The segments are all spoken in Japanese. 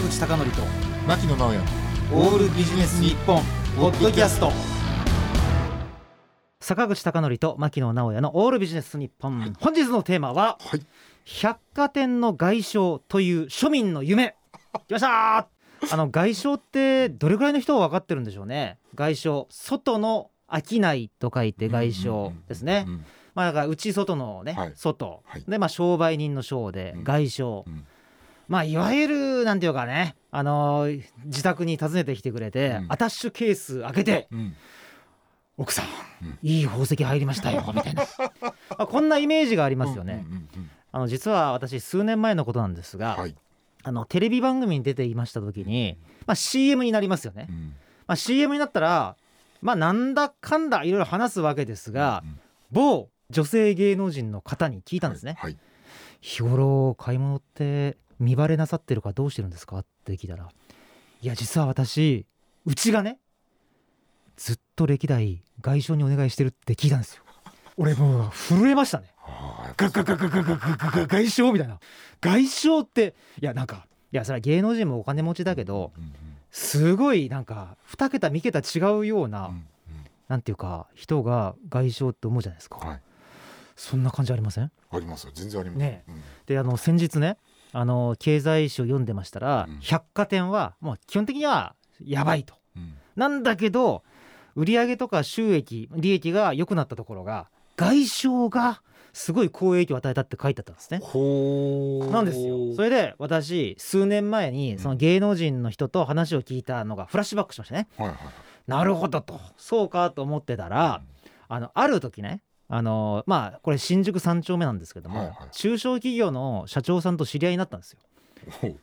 坂口孝則と牧野直哉。オールビジネス日本ポッドキャスト。坂口孝則と牧野直哉のオールビジネス日本、本日のテーマははい。百貨店の外商という庶民の夢。来ました！あの外商ってどれぐらいの人は分かってるんでしょうね。外商外の商いと書いて外商。ですね、うん。まあだから内外のね、はい外、はいでまあ商。売人の商。でうん外商、うんまあいわゆるなんていうかねあのー自宅に訪ねてきてくれて、うん。アタッシュケース開けてうん「奥さん、うん。いい宝石入りましたよ」みたいな。まあこんなイメージがありますよね。うんうんうんあの実は私数年前のことなんですが、はい。あのテレビ番組に出ていました時に、まあ、CM になりますよね。うん。まあ、CM になったらまあなんだかんだいろいろ話すわけですが、うん。某女性芸能人の方に聞いたんですね。はい。日頃買い物って見バレなさってるかどうしてるんですか？って聞いたらいや実は私うちがねずっと歴代外商にお願いしてるって聞いたんですよ。俺もう震えましたね。あガガガガガガガガガ外商みたいな外商っていやなんかいやそれは芸能人もお金持ちだけどすごいなんか2桁3桁違うような、うんなんていうか人が外商って思うじゃないですか、うんはいそんな感じありませんありますよ全然ありますねうんであの先日ねあの経済誌を読んでましたら、うん。百貨店はもう基本的にはやばいと。うん。なんだけど売上とか収益利益が良くなったところが外商がすごい好影響を与えたって書いてあったんですね。なんですよ。それで私数年前にその芸能人の人と話を聞いたのがフラッシュバックしましたね。はいはいなるほどと。そうかと思ってたらあのある時ねあのまあこれ新宿三丁目なんですけども、はいはい。中小企業の社長さんと知り合いになったんですよ。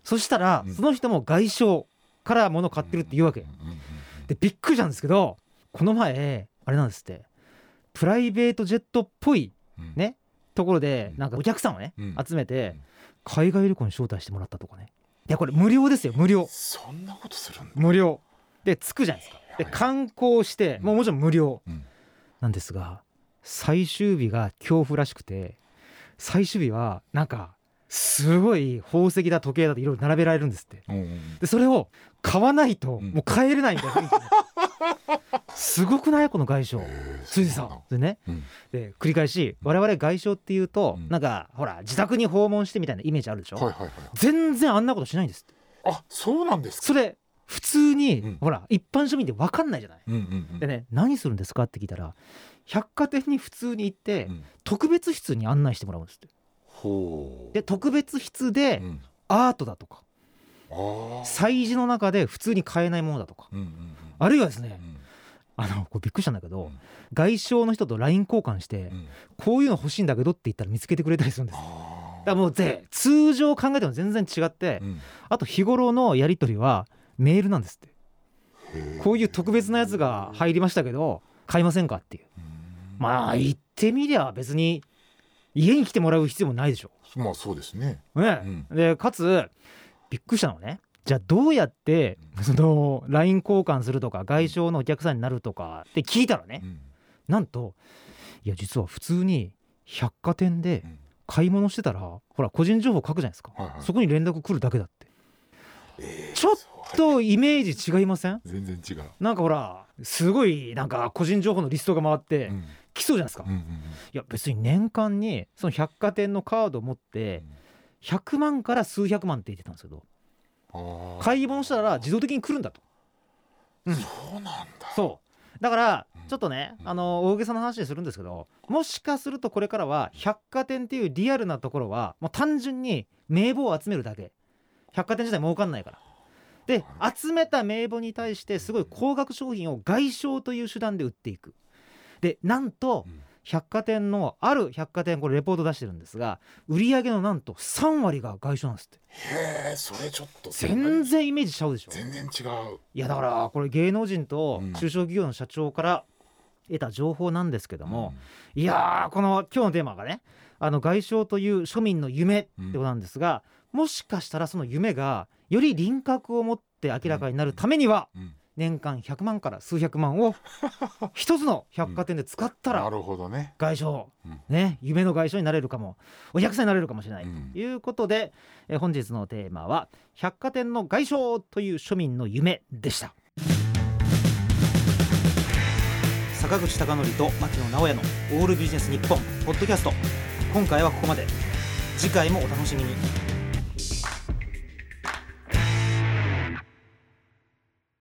そしたら、うん。その人も外商から物買ってるって言うわけ。でびっくりしたんですけどこの前あれなんですって。プライベートジェットっぽいうん。ねところでうん。なんかお客さんをね、うん。集めてうん。海外旅行に招待してもらったとかね。いやこれ無料ですよ。無料。そんなことするんだ。無料。で着くじゃないですか。ではい。観光してもうもちろん無料うん。なんですが最終日が恐怖らしくて最終日はなんかすごい宝石だ時計だといろいろ並べられるんですって。うんうんでそれを買わないとうん。もう買えれないみたいな雰囲気ね すごくない？この外商へーついでさんだ。でね。うん。で繰り返し我々外商っていうとうん。なんかほら自宅に訪問してみたいなイメージあるでしょ？はいはいはい。全然あんなことしないんですって。あそうなんですか？それ普通にうん。ほら一般庶民で分かんないじゃない？うんうんうん。でね何するんですか？って聞いたら百貨店に普通に行ってうん。特別室に案内してもらうんですって。で特別室でうん。アートだとか催事の中で普通に買えないものだとかうんうんうん。あるいはですねうん。あのこれびっくりしたんだけど、うん。外商の人と LINE 交換して、うん。こういうの欲しいんだけどって言ったら見つけてくれたりするんです。だかあらもうぜ通常考えても全然違って、ーうん。あと日頃のやり取りはメールなんですって。こういう特別なやつが入りましたけど買いませんかっていう。うんまあ言ってみりゃ別に家に来てもらう必要もないでしょ。まあそうですね。ね、でかつびっくりしたのはねじゃあどうやってその LINE 交換するとか外商のお客さんになるとかって聞いたらねうん。なんといや実は普通に百貨店でうん。買い物してたらほら個人情報書くじゃないですか、はいはい。そこに連絡来るだけだって。えーちょっとイメージ違いません？全然違う。なんかほらすごいなんか個人情報のリストが回ってうん来そうじゃないですか、いうんうん。や別に年間にその百貨店のカードを持って100万から数百万って言ってたんですけど買い物したら自動的に来るんだと。うん。そうなんだ。そう。だからうん。ちょっとねうん。あの大げさな話でするんですけどもしかするとこれからは百貨店っていうリアルなところはもう単純に名簿を集めるだけ。百貨店自体儲かんないから。で集めた名簿に対してすごい高額商品を外商という手段で売っていくでなんとうん。百貨店のある百貨店これレポート出してるんですが売上のなんと3割が外商なんですって。へえそれちょっと全然イメージしちゃうでしょ？全然違う。いやだからこれ芸能人とうん。中小企業の社長から得た情報なんですけども、いやーこの今日のテーマがねあの外商という庶民の夢ってことなんですが、もしかしたらその夢がより輪郭を持って明らかになるためには、うん年間100万から数百万を 一つの百貨店で使ったらなるほどね。外商、うん。ね夢の外商になれるかもお客さんになれるかもしれない、うん。ということで、えー本日のテーマは百貨店の外商という庶民の夢でした。坂口孝則と牧野直哉のオールビジネス日本ポッドキャスト。今回はここまで。次回もお楽しみに